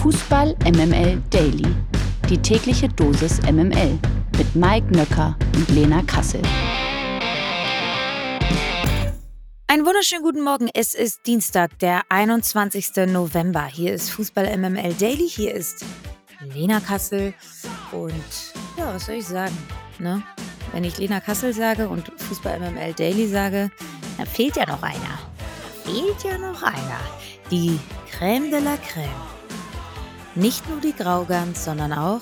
Fußball MML Daily. Die tägliche Dosis MML mit Mike Nöcker und Lena Kassel. Einen wunderschönen guten Morgen. Es ist Dienstag, der 21. November. Hier ist Fußball MML Daily. Hier ist Lena Kassel. Und ja, was soll ich sagen? Ne? Wenn ich Lena Kassel sage und Fußball MML Daily sage, dann fehlt ja noch einer. Da fehlt ja noch einer. Die Crème de la Crème. Nicht nur die Graugans, sondern auch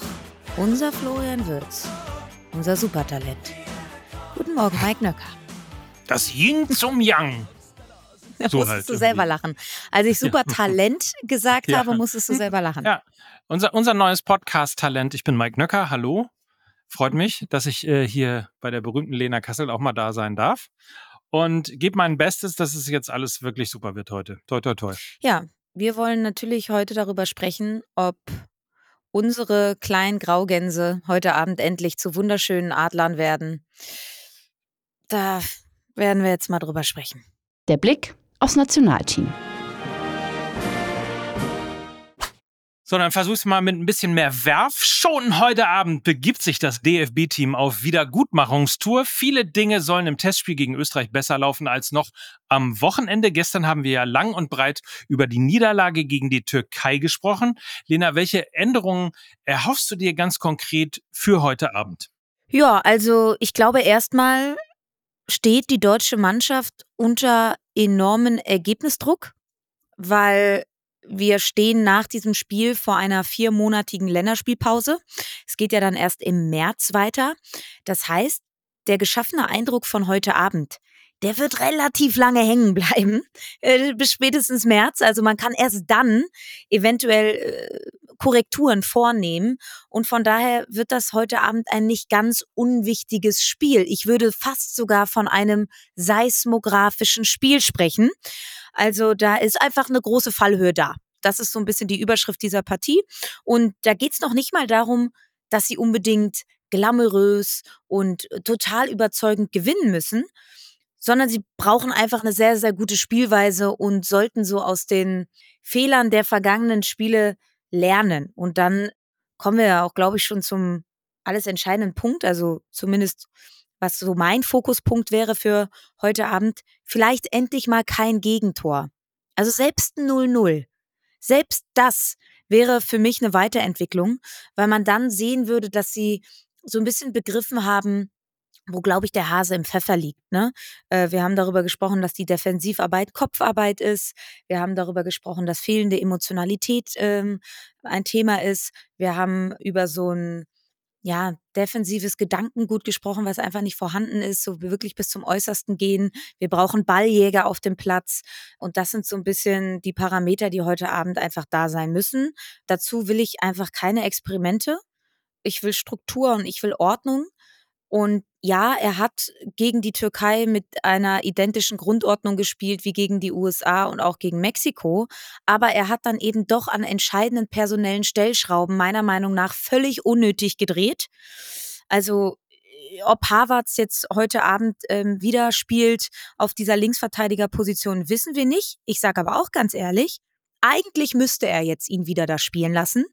unser Florian Würz. Unser Supertalent. Guten Morgen, Mike Nöcker. Das Yin zum Yang. Da So musstest halt du irgendwie. selber lachen. Als ich Supertalent gesagt Ja. habe, musstest du selber lachen. Ja, unser, unser neues Podcast-Talent. Ich bin Mike Nöcker. Hallo. Freut mich, dass ich äh, hier bei der berühmten Lena Kassel auch mal da sein darf. Und gebe mein Bestes, dass es jetzt alles wirklich super wird heute. Toi, toi, toi. Ja, wir wollen natürlich heute darüber sprechen, ob unsere kleinen Graugänse heute Abend endlich zu wunderschönen Adlern werden. Da werden wir jetzt mal drüber sprechen. Der Blick aufs Nationalteam. So, dann versuch's mal mit ein bisschen mehr Werf. Schon heute Abend begibt sich das DFB-Team auf Wiedergutmachungstour. Viele Dinge sollen im Testspiel gegen Österreich besser laufen als noch am Wochenende. Gestern haben wir ja lang und breit über die Niederlage gegen die Türkei gesprochen. Lena, welche Änderungen erhoffst du dir ganz konkret für heute Abend? Ja, also ich glaube erstmal steht die deutsche Mannschaft unter enormen Ergebnisdruck, weil wir stehen nach diesem Spiel vor einer viermonatigen Länderspielpause. Es geht ja dann erst im März weiter. Das heißt, der geschaffene Eindruck von heute Abend, der wird relativ lange hängen bleiben, äh, bis spätestens März. Also man kann erst dann eventuell äh, Korrekturen vornehmen. Und von daher wird das heute Abend ein nicht ganz unwichtiges Spiel. Ich würde fast sogar von einem seismografischen Spiel sprechen. Also da ist einfach eine große Fallhöhe da. Das ist so ein bisschen die Überschrift dieser Partie. Und da geht's noch nicht mal darum, dass sie unbedingt glamourös und total überzeugend gewinnen müssen, sondern sie brauchen einfach eine sehr, sehr gute Spielweise und sollten so aus den Fehlern der vergangenen Spiele lernen. Und dann kommen wir ja auch, glaube ich, schon zum alles entscheidenden Punkt, also zumindest was so mein Fokuspunkt wäre für heute Abend, vielleicht endlich mal kein Gegentor. Also selbst ein 0-0. Selbst das wäre für mich eine Weiterentwicklung, weil man dann sehen würde, dass sie so ein bisschen begriffen haben, wo, glaube ich, der Hase im Pfeffer liegt. Ne? Äh, wir haben darüber gesprochen, dass die Defensivarbeit Kopfarbeit ist. Wir haben darüber gesprochen, dass fehlende Emotionalität ähm, ein Thema ist. Wir haben über so ein ja, defensives Gedankengut gesprochen, was einfach nicht vorhanden ist, so wirklich bis zum Äußersten gehen. Wir brauchen Balljäger auf dem Platz. Und das sind so ein bisschen die Parameter, die heute Abend einfach da sein müssen. Dazu will ich einfach keine Experimente. Ich will Struktur und ich will Ordnung. Und ja, er hat gegen die Türkei mit einer identischen Grundordnung gespielt wie gegen die USA und auch gegen Mexiko. Aber er hat dann eben doch an entscheidenden personellen Stellschrauben meiner Meinung nach völlig unnötig gedreht. Also äh, ob Havertz jetzt heute Abend ähm, wieder spielt auf dieser Linksverteidigerposition, wissen wir nicht. Ich sage aber auch ganz ehrlich, eigentlich müsste er jetzt ihn wieder da spielen lassen,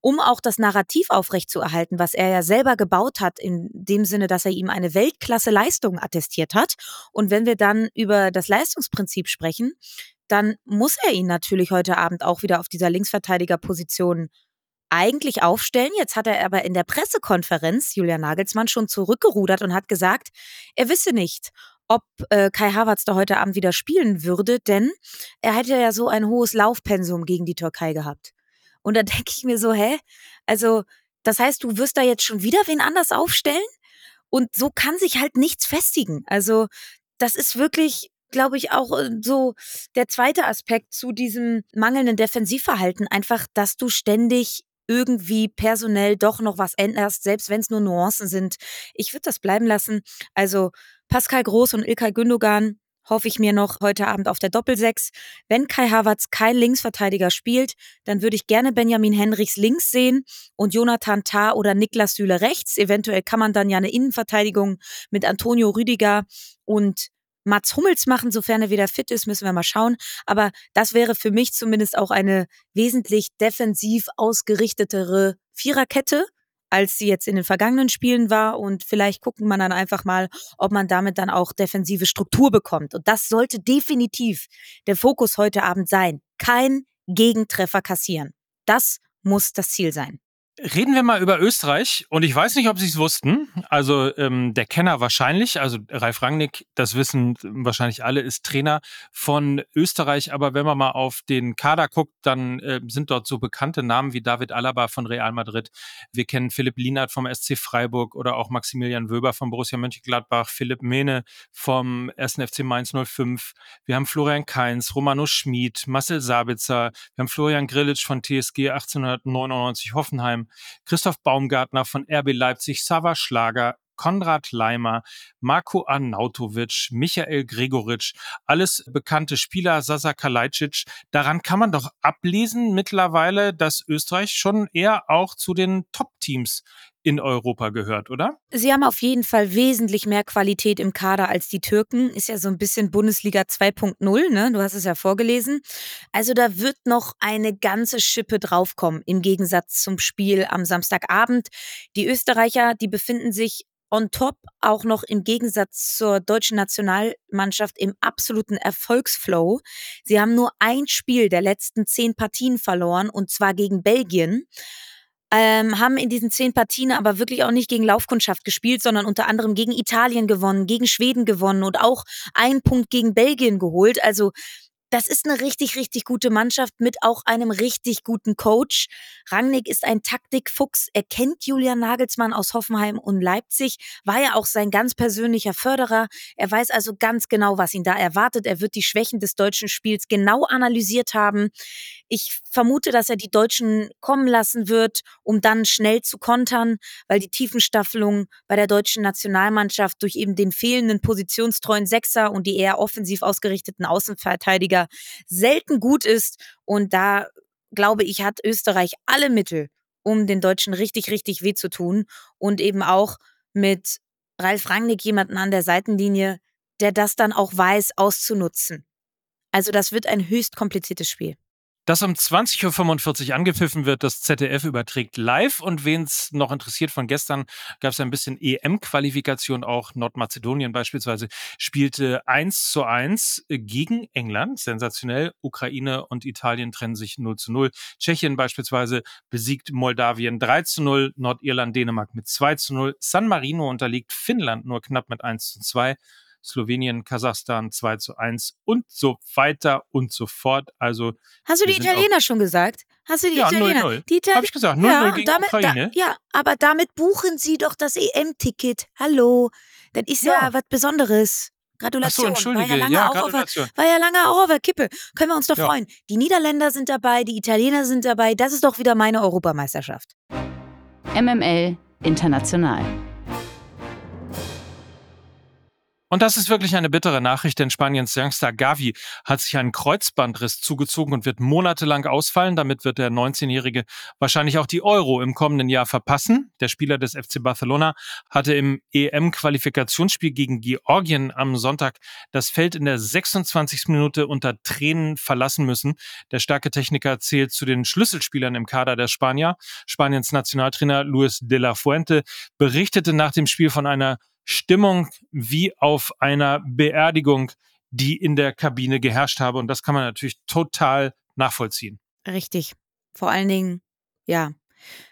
um auch das Narrativ aufrechtzuerhalten, was er ja selber gebaut hat, in dem Sinne, dass er ihm eine Weltklasse-Leistung attestiert hat. Und wenn wir dann über das Leistungsprinzip sprechen, dann muss er ihn natürlich heute Abend auch wieder auf dieser Linksverteidigerposition eigentlich aufstellen. Jetzt hat er aber in der Pressekonferenz, Julian Nagelsmann, schon zurückgerudert und hat gesagt, er wisse nicht, ob äh, Kai Havertz da heute Abend wieder spielen würde, denn er hätte ja so ein hohes Laufpensum gegen die Türkei gehabt. Und da denke ich mir so, hä? Also, das heißt, du wirst da jetzt schon wieder wen anders aufstellen? Und so kann sich halt nichts festigen. Also, das ist wirklich, glaube ich, auch äh, so der zweite Aspekt zu diesem mangelnden Defensivverhalten. Einfach, dass du ständig irgendwie personell doch noch was änderst, selbst wenn es nur Nuancen sind. Ich würde das bleiben lassen. Also Pascal Groß und Ilkay Gündogan hoffe ich mir noch heute Abend auf der Doppelsechs. Wenn Kai Havertz kein Linksverteidiger spielt, dann würde ich gerne Benjamin Henrichs links sehen und Jonathan Tah oder Niklas Süle rechts. Eventuell kann man dann ja eine Innenverteidigung mit Antonio Rüdiger und Mats Hummels machen, sofern er wieder fit ist, müssen wir mal schauen. Aber das wäre für mich zumindest auch eine wesentlich defensiv ausgerichtetere Viererkette als sie jetzt in den vergangenen Spielen war. Und vielleicht gucken man dann einfach mal, ob man damit dann auch defensive Struktur bekommt. Und das sollte definitiv der Fokus heute Abend sein. Kein Gegentreffer kassieren. Das muss das Ziel sein. Reden wir mal über Österreich und ich weiß nicht, ob Sie es wussten. Also ähm, der Kenner wahrscheinlich, also Ralf Rangnick, das wissen wahrscheinlich alle, ist Trainer von Österreich. Aber wenn man mal auf den Kader guckt, dann äh, sind dort so bekannte Namen wie David Alaba von Real Madrid. Wir kennen Philipp Lienert vom SC Freiburg oder auch Maximilian Wöber vom Borussia Mönchengladbach, Philipp Mehne vom 1. FC Mainz 05. Wir haben Florian Kainz, Romano Schmid, Marcel Sabitzer. Wir haben Florian Grillitsch von TSG 1899 Hoffenheim. Christoph Baumgartner von RB Leipzig, Sava Schlager, Konrad Leimer, Marco Arnautovic, Michael Gregoritsch, alles bekannte Spieler, Sasa Kalajdzic. Daran kann man doch ablesen mittlerweile, dass Österreich schon eher auch zu den Top-Teams in Europa gehört, oder? Sie haben auf jeden Fall wesentlich mehr Qualität im Kader als die Türken. Ist ja so ein bisschen Bundesliga 2.0, ne? Du hast es ja vorgelesen. Also da wird noch eine ganze Schippe draufkommen im Gegensatz zum Spiel am Samstagabend. Die Österreicher, die befinden sich on top auch noch im Gegensatz zur deutschen Nationalmannschaft im absoluten Erfolgsflow. Sie haben nur ein Spiel der letzten zehn Partien verloren und zwar gegen Belgien ähm, haben in diesen zehn Partien aber wirklich auch nicht gegen Laufkundschaft gespielt, sondern unter anderem gegen Italien gewonnen, gegen Schweden gewonnen und auch einen Punkt gegen Belgien geholt. Also das ist eine richtig, richtig gute Mannschaft mit auch einem richtig guten Coach. Rangnick ist ein Taktikfuchs. Er kennt Julian Nagelsmann aus Hoffenheim und Leipzig, war ja auch sein ganz persönlicher Förderer. Er weiß also ganz genau, was ihn da erwartet. Er wird die Schwächen des deutschen Spiels genau analysiert haben. Ich vermute, dass er die Deutschen kommen lassen wird, um dann schnell zu kontern, weil die Tiefenstaffelung bei der deutschen Nationalmannschaft durch eben den fehlenden positionstreuen Sechser und die eher offensiv ausgerichteten Außenverteidiger wieder selten gut ist. Und da, glaube ich, hat Österreich alle Mittel, um den Deutschen richtig, richtig weh zu tun. Und eben auch mit Ralf Rangnick jemanden an der Seitenlinie, der das dann auch weiß, auszunutzen. Also das wird ein höchst kompliziertes Spiel das um 20.45 Uhr angepfiffen wird. Das ZDF überträgt live. Und wen es noch interessiert von gestern, gab es ein bisschen EM-Qualifikation. Auch Nordmazedonien beispielsweise spielte 1 zu 1 gegen England. Sensationell. Ukraine und Italien trennen sich 0 zu 0. Tschechien beispielsweise besiegt Moldawien 3 zu 0. Nordirland, Dänemark mit 2 zu 0. San Marino unterliegt Finnland nur knapp mit 1 zu 2. Slowenien, Kasachstan 2 zu 1 und so weiter und so fort. Also Hast du die Italiener schon gesagt? Hast du die ja, Italiener? 0 -0. Die Italiener. Habe ich gesagt, 0-0 ja, gegen damit, Ukraine. Da, ja, aber damit buchen sie doch das EM-Ticket. Hallo, das ist ja, ja was Besonderes. Gratulation. So, entschuldige. War ja lange, ja, auch, auf der, war ja lange auch auf der Kippe. Können wir uns doch ja. freuen. Die Niederländer sind dabei, die Italiener sind dabei. Das ist doch wieder meine Europameisterschaft. MML International. Und das ist wirklich eine bittere Nachricht, denn Spaniens Youngster Gavi hat sich einen Kreuzbandriss zugezogen und wird monatelang ausfallen. Damit wird der 19-Jährige wahrscheinlich auch die Euro im kommenden Jahr verpassen. Der Spieler des FC Barcelona hatte im EM-Qualifikationsspiel gegen Georgien am Sonntag das Feld in der 26. Minute unter Tränen verlassen müssen. Der starke Techniker zählt zu den Schlüsselspielern im Kader der Spanier. Spaniens Nationaltrainer Luis de la Fuente berichtete nach dem Spiel von einer Stimmung wie auf einer Beerdigung, die in der Kabine geherrscht habe. Und das kann man natürlich total nachvollziehen. Richtig. Vor allen Dingen, ja,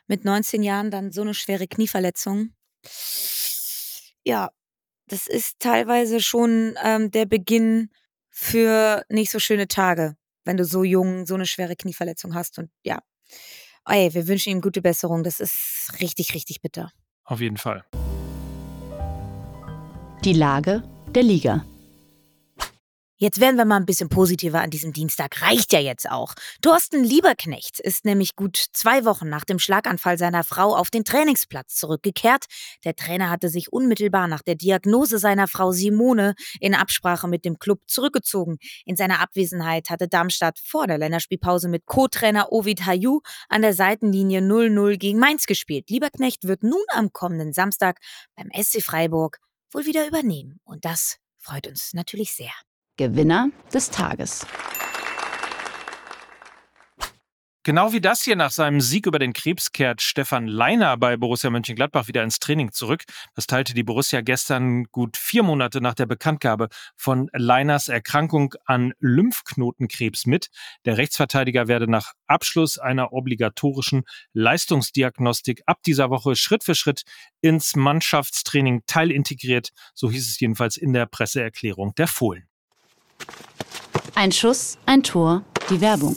mit 19 Jahren dann so eine schwere Knieverletzung. Ja, das ist teilweise schon ähm, der Beginn für nicht so schöne Tage, wenn du so jung so eine schwere Knieverletzung hast. Und ja, ey, wir wünschen ihm gute Besserung. Das ist richtig, richtig bitter. Auf jeden Fall. Die Lage der Liga. Jetzt werden wir mal ein bisschen positiver an diesem Dienstag. Reicht ja jetzt auch. Thorsten Lieberknecht ist nämlich gut zwei Wochen nach dem Schlaganfall seiner Frau auf den Trainingsplatz zurückgekehrt. Der Trainer hatte sich unmittelbar nach der Diagnose seiner Frau Simone in Absprache mit dem Club zurückgezogen. In seiner Abwesenheit hatte Darmstadt vor der Länderspielpause mit Co-Trainer Ovid Hayu an der Seitenlinie 0-0 gegen Mainz gespielt. Lieberknecht wird nun am kommenden Samstag beim SC Freiburg wohl wieder übernehmen. Und das freut uns natürlich sehr. Gewinner des Tages. Genau wie das hier nach seinem Sieg über den Krebs kehrt Stefan Leiner bei Borussia Mönchengladbach wieder ins Training zurück. Das teilte die Borussia gestern gut vier Monate nach der Bekanntgabe von Leiners Erkrankung an Lymphknotenkrebs mit. Der Rechtsverteidiger werde nach Abschluss einer obligatorischen Leistungsdiagnostik ab dieser Woche Schritt für Schritt ins Mannschaftstraining teilintegriert. So hieß es jedenfalls in der Presseerklärung der Fohlen. Ein Schuss, ein Tor, die Werbung.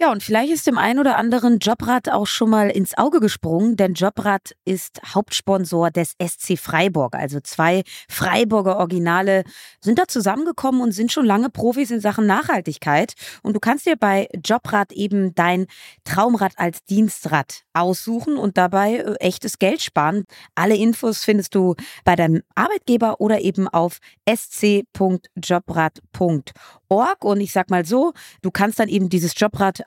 Ja, und vielleicht ist dem einen oder anderen Jobrad auch schon mal ins Auge gesprungen, denn Jobrad ist Hauptsponsor des SC Freiburg. Also zwei Freiburger Originale sind da zusammengekommen und sind schon lange Profis in Sachen Nachhaltigkeit. Und du kannst dir bei Jobrad eben dein Traumrad als Dienstrad aussuchen und dabei äh, echtes Geld sparen. Alle Infos findest du bei deinem Arbeitgeber oder eben auf sc.jobrad.org org und ich sag mal so, du kannst dann eben dieses Jobrad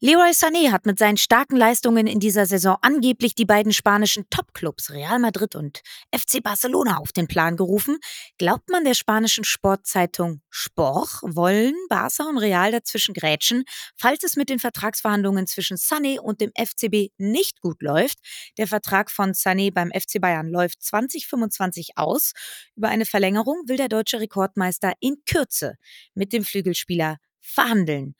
Leroy Sané hat mit seinen starken Leistungen in dieser Saison angeblich die beiden spanischen Topclubs Real Madrid und FC Barcelona auf den Plan gerufen. Glaubt man der spanischen Sportzeitung Sport, wollen Barca und Real dazwischen grätschen, falls es mit den Vertragsverhandlungen zwischen Sané und dem FCB nicht gut läuft. Der Vertrag von Sané beim FC Bayern läuft 2025 aus. Über eine Verlängerung will der deutsche Rekordmeister in Kürze mit dem Flügelspieler verhandeln.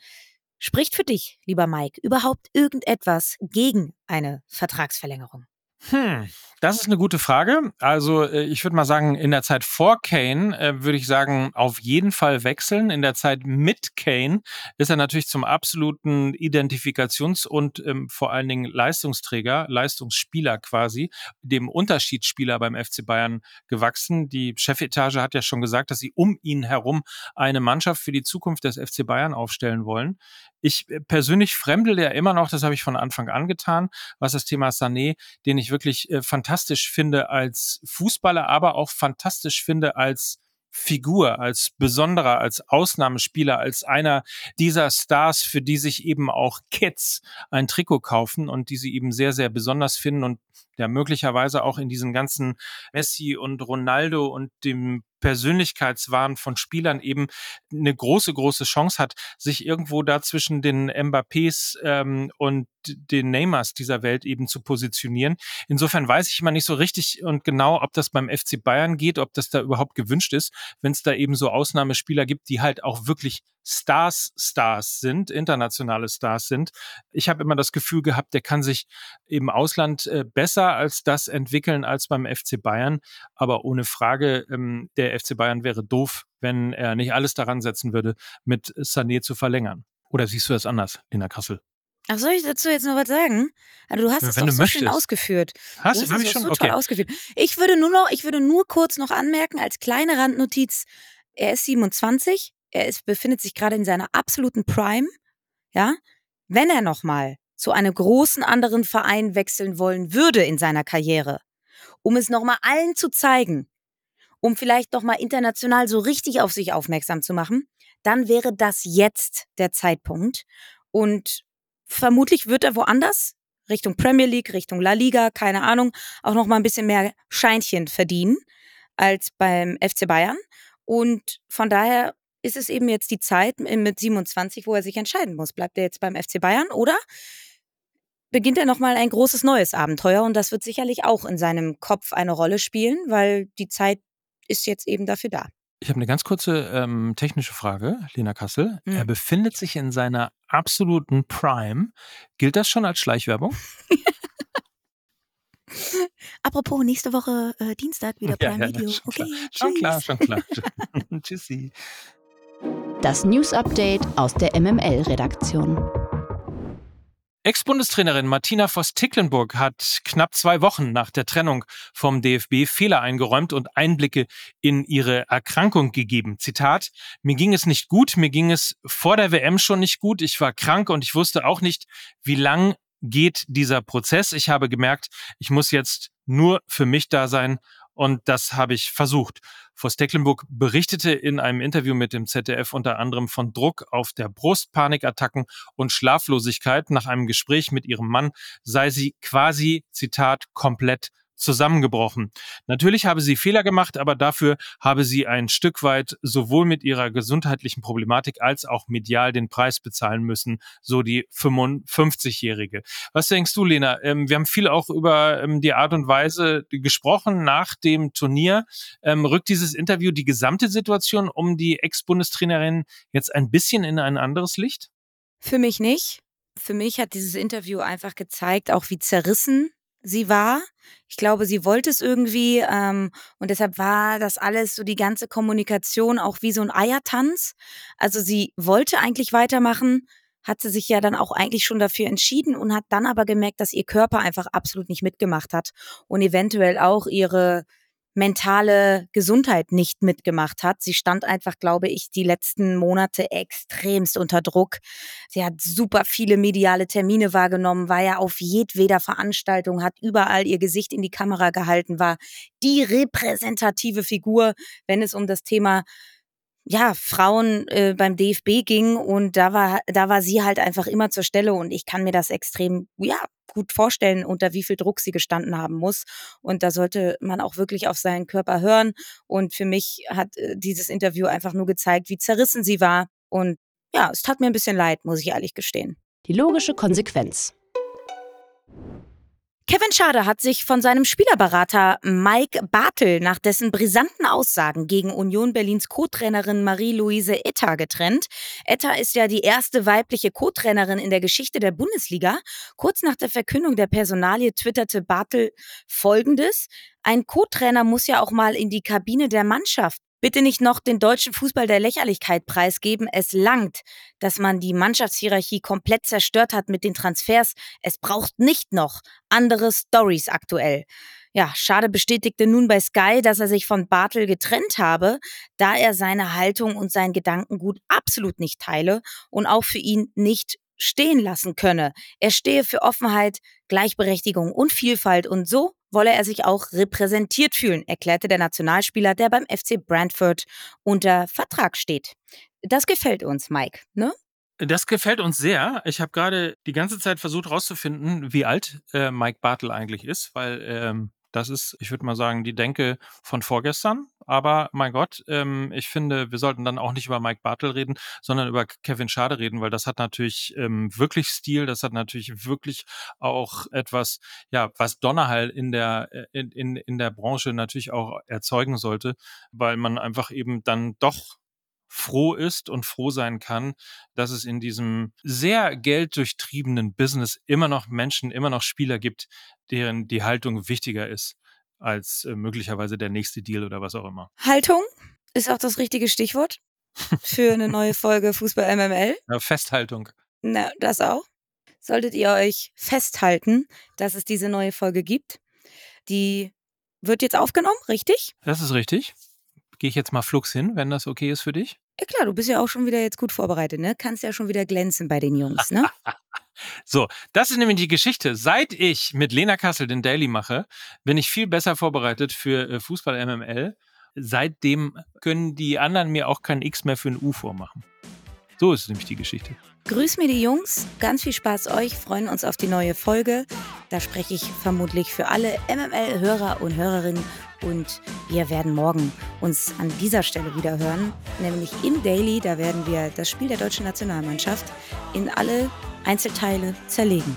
Spricht für dich, lieber Mike, überhaupt irgendetwas gegen eine Vertragsverlängerung? Hm, das ist eine gute Frage. Also äh, ich würde mal sagen, in der Zeit vor Kane äh, würde ich sagen, auf jeden Fall wechseln. In der Zeit mit Kane ist er natürlich zum absoluten Identifikations- und ähm, vor allen Dingen Leistungsträger, Leistungsspieler quasi, dem Unterschiedsspieler beim FC Bayern gewachsen. Die Chefetage hat ja schon gesagt, dass sie um ihn herum eine Mannschaft für die Zukunft des FC Bayern aufstellen wollen. Ich äh, persönlich fremdel ja immer noch, das habe ich von Anfang an getan, was das Thema Sané, den ich wirklich äh, fantastisch finde als Fußballer, aber auch fantastisch finde als Figur, als besonderer, als Ausnahmespieler, als einer dieser Stars, für die sich eben auch Kids ein Trikot kaufen und die sie eben sehr, sehr besonders finden und der möglicherweise auch in diesen ganzen Messi und Ronaldo und dem Persönlichkeitswahn von Spielern eben eine große, große Chance hat, sich irgendwo da zwischen den Mbappés ähm, und den Neymars dieser Welt eben zu positionieren. Insofern weiß ich immer nicht so richtig und genau, ob das beim FC Bayern geht, ob das da überhaupt gewünscht ist, wenn es da eben so Ausnahmespieler gibt, die halt auch wirklich Stars, Stars sind, internationale Stars sind. Ich habe immer das Gefühl gehabt, der kann sich im Ausland äh, besser als das entwickeln als beim FC Bayern. Aber ohne Frage, ähm, der FC Bayern wäre doof, wenn er nicht alles daran setzen würde, mit Sané zu verlängern. Oder siehst du das anders, Lena Kassel? Ach, soll ich dazu jetzt noch was sagen? Also du hast es doch so möchtest. schön ausgeführt. Hast du? Hab ich schon? So okay. ausgeführt. Ich würde nur noch, ich würde nur kurz noch anmerken, als kleine Randnotiz, er ist 27, er ist, befindet sich gerade in seiner absoluten Prime, ja, wenn er nochmal zu einem großen anderen Verein wechseln wollen würde in seiner Karriere um es nochmal allen zu zeigen, um vielleicht nochmal international so richtig auf sich aufmerksam zu machen, dann wäre das jetzt der Zeitpunkt. Und vermutlich wird er woanders, Richtung Premier League, Richtung La Liga, keine Ahnung, auch nochmal ein bisschen mehr Scheinchen verdienen als beim FC Bayern. Und von daher ist es eben jetzt die Zeit mit 27, wo er sich entscheiden muss. Bleibt er jetzt beim FC Bayern oder beginnt er nochmal ein großes neues Abenteuer? Und das wird sicherlich auch in seinem Kopf eine Rolle spielen, weil die Zeit ist jetzt eben dafür da. Ich habe eine ganz kurze ähm, technische Frage, Lena Kassel. Hm. Er befindet sich in seiner absoluten Prime. Gilt das schon als Schleichwerbung? Apropos, nächste Woche äh, Dienstag wieder Ja, Prime ja, Video. schon Okay, Schon klar, tschüss. schon klar. Tschüssi. Das News Update aus der MML-Redaktion. Ex-Bundestrainerin Martina Voss-Ticklenburg hat knapp zwei Wochen nach der Trennung vom DFB Fehler eingeräumt und Einblicke in ihre Erkrankung gegeben. Zitat, mir ging es nicht gut, mir ging es vor der WM schon nicht gut, ich war krank und ich wusste auch nicht, wie lang geht dieser Prozess. Ich habe gemerkt, ich muss jetzt nur für mich da sein und das habe ich versucht. Voss Tecklenburg berichtete in einem Interview mit dem ZDF unter anderem von Druck auf der Brust, Panikattacken und Schlaflosigkeit. Nach einem Gespräch mit ihrem Mann sei sie quasi, Zitat, komplett zusammengebrochen. Natürlich habe sie Fehler gemacht, aber dafür habe sie ein Stück weit sowohl mit ihrer gesundheitlichen Problematik als auch medial den Preis bezahlen müssen, so die 55-Jährige. Was denkst du, Lena? Ähm, wir haben viel auch über ähm, die Art und Weise gesprochen nach dem Turnier. Ähm, rückt dieses Interview die gesamte Situation um die Ex-Bundestrainerin jetzt ein bisschen in ein anderes Licht? Für mich nicht. Für mich hat dieses Interview einfach gezeigt, auch wie zerrissen sie war. Ich glaube, sie wollte es irgendwie ähm, und deshalb war das alles so die ganze Kommunikation auch wie so ein Eiertanz. Also sie wollte eigentlich weitermachen, hat sie sich ja dann auch eigentlich schon dafür entschieden und hat dann aber gemerkt, dass ihr Körper einfach absolut nicht mitgemacht hat und eventuell auch ihre mentale Gesundheit nicht mitgemacht hat. Sie stand einfach, glaube ich, die letzten Monate extremst unter Druck. Sie hat super viele mediale Termine wahrgenommen, war ja auf jedweder Veranstaltung, hat überall ihr Gesicht in die Kamera gehalten, war die repräsentative Figur, wenn es um das Thema ja, Frauen äh, beim DFB ging und da war, da war sie halt einfach immer zur Stelle und ich kann mir das extrem, ja, gut vorstellen, unter wie viel Druck sie gestanden haben muss. Und da sollte man auch wirklich auf seinen Körper hören. Und für mich hat äh, dieses Interview einfach nur gezeigt, wie zerrissen sie war. Und ja, es tat mir ein bisschen leid, muss ich ehrlich gestehen. Die logische Konsequenz. Kevin Schade hat sich von seinem Spielerberater Mike Bartel nach dessen brisanten Aussagen gegen Union Berlins Co-Trainerin Marie-Louise Etta getrennt. Etta ist ja die erste weibliche Co-Trainerin in der Geschichte der Bundesliga. Kurz nach der Verkündung der Personalie twitterte Bartel folgendes. Ein Co-Trainer muss ja auch mal in die Kabine der Mannschaft. Bitte nicht noch den deutschen Fußball der Lächerlichkeit preisgeben. Es langt, dass man die Mannschaftshierarchie komplett zerstört hat mit den Transfers. Es braucht nicht noch andere Stories aktuell. Ja, Schade bestätigte nun bei Sky, dass er sich von Bartel getrennt habe, da er seine Haltung und sein Gedankengut absolut nicht teile und auch für ihn nicht stehen lassen könne. Er stehe für Offenheit, Gleichberechtigung und Vielfalt und so wolle er sich auch repräsentiert fühlen, erklärte der Nationalspieler, der beim FC Brentford unter Vertrag steht. Das gefällt uns, Mike, ne? Das gefällt uns sehr. Ich habe gerade die ganze Zeit versucht herauszufinden, wie alt äh, Mike Bartel eigentlich ist, weil ähm, das ist, ich würde mal sagen, die Denke von vorgestern. Aber mein Gott, ähm, ich finde, wir sollten dann auch nicht über Mike Bartel reden, sondern über Kevin Schade reden, weil das hat natürlich ähm, wirklich Stil, das hat natürlich wirklich auch etwas, ja, was Donnerhall in der, äh, in, in, in der Branche natürlich auch erzeugen sollte, weil man einfach eben dann doch froh ist und froh sein kann, dass es in diesem sehr gelddurchtriebenen Business immer noch Menschen, immer noch Spieler gibt, deren die Haltung wichtiger ist als äh, möglicherweise der nächste Deal oder was auch immer. Haltung ist auch das richtige Stichwort für eine neue Folge Fußball MML. Ja, Festhaltung. Na, das auch. Solltet ihr euch festhalten, dass es diese neue Folge gibt. Die wird jetzt aufgenommen, richtig? Das ist richtig. Gehe ich jetzt mal flugs hin, wenn das okay ist für dich? Ja klar, du bist ja auch schon wieder jetzt gut vorbereitet, ne? Kannst ja schon wieder glänzen bei den Jungs, ne? So, das ist nämlich die Geschichte. Seit ich mit Lena Kassel den Daily mache, bin ich viel besser vorbereitet für äh, Fußball MML. Seitdem können die anderen mir auch kein X mehr für ein U vormachen. So ist nämlich die Geschichte. Grüß mir die Jungs, ganz viel Spaß euch, freuen uns auf die neue Folge. Da spreche ich vermutlich für alle MML-Hörer und Hörerinnen und wir werden morgen uns an dieser Stelle wieder hören, nämlich im Daily. Da werden wir das Spiel der deutschen Nationalmannschaft in alle Einzelteile zerlegen.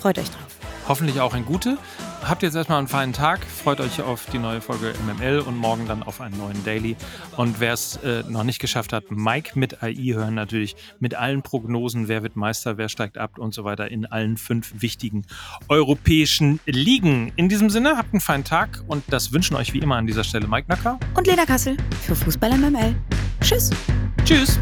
Freut euch drauf. Hoffentlich auch ein gute. Habt jetzt erstmal einen feinen Tag. Freut euch auf die neue Folge MML und morgen dann auf einen neuen Daily. Und wer es äh, noch nicht geschafft hat, Mike mit AI hören natürlich mit allen Prognosen, wer wird Meister, wer steigt ab und so weiter in allen fünf wichtigen europäischen Ligen. In diesem Sinne, habt einen feinen Tag und das wünschen euch wie immer an dieser Stelle Mike Nacker und Lena Kassel für Fußball MML. Tschüss. Tschüss.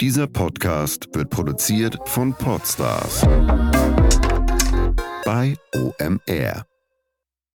Dieser Podcast wird produziert von Podstars bei OMR.